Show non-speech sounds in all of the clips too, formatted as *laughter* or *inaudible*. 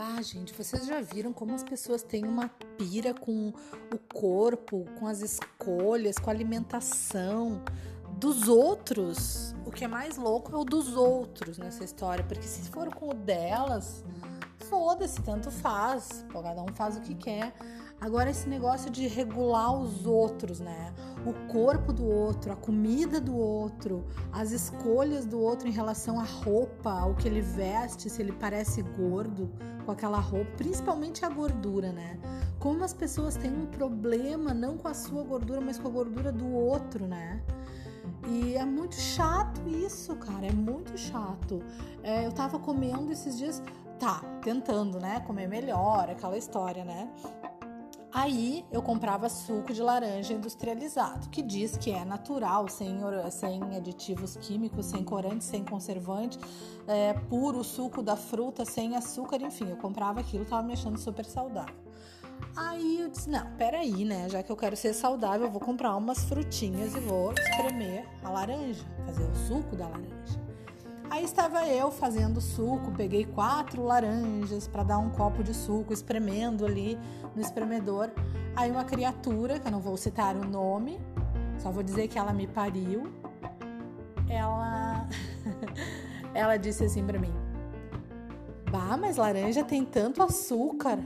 Ah, gente, vocês já viram como as pessoas têm uma pira com o corpo, com as escolhas, com a alimentação dos outros? O que é mais louco é o dos outros nessa história, porque se for com o delas, foda-se, tanto faz. Pô, cada um faz o que quer. Agora, esse negócio de regular os outros, né? O corpo do outro, a comida do outro, as escolhas do outro em relação à roupa, ao que ele veste, se ele parece gordo com aquela roupa, principalmente a gordura, né? Como as pessoas têm um problema não com a sua gordura, mas com a gordura do outro, né? E é muito chato isso, cara, é muito chato. É, eu tava comendo esses dias, tá, tentando, né, comer melhor, aquela história, né? Aí eu comprava suco de laranja industrializado, que diz que é natural, sem, sem aditivos químicos, sem corante, sem conservante, é, puro suco da fruta, sem açúcar, enfim, eu comprava aquilo, tava me achando super saudável. Aí eu disse: não, peraí, né? Já que eu quero ser saudável, eu vou comprar umas frutinhas e vou espremer a laranja, fazer o suco da laranja. Aí estava eu fazendo suco, peguei quatro laranjas para dar um copo de suco, espremendo ali no espremedor. Aí uma criatura, que eu não vou citar o nome, só vou dizer que ela me pariu. Ela *laughs* ela disse assim para mim: "Bah, mas laranja tem tanto açúcar".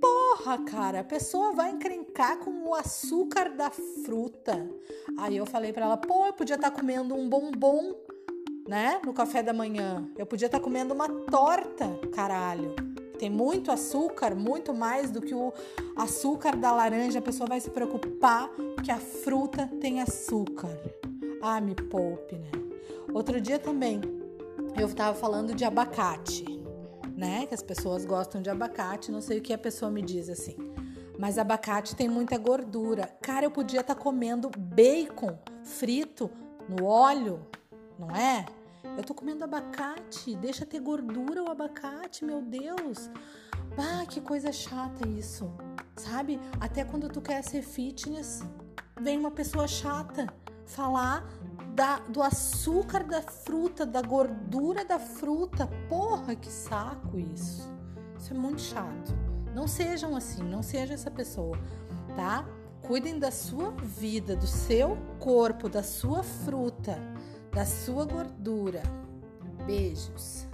Porra, cara, a pessoa vai encrencar com o açúcar da fruta. Aí eu falei para ela: "Pô, eu podia estar tá comendo um bombom né? No café da manhã. Eu podia estar tá comendo uma torta, caralho. Tem muito açúcar, muito mais do que o açúcar da laranja. A pessoa vai se preocupar que a fruta tem açúcar. Ah, me poupe, né? Outro dia também eu estava falando de abacate, né? Que as pessoas gostam de abacate. Não sei o que a pessoa me diz assim. Mas abacate tem muita gordura. Cara, eu podia estar tá comendo bacon frito no óleo não é? Eu tô comendo abacate, deixa ter gordura o abacate, meu Deus. Ah, que coisa chata isso. Sabe? Até quando tu quer ser fitness, vem uma pessoa chata falar da, do açúcar da fruta, da gordura da fruta. Porra, que saco isso. Isso é muito chato. Não sejam assim, não seja essa pessoa, tá? Cuidem da sua vida, do seu corpo, da sua fruta da sua gordura. Beijos.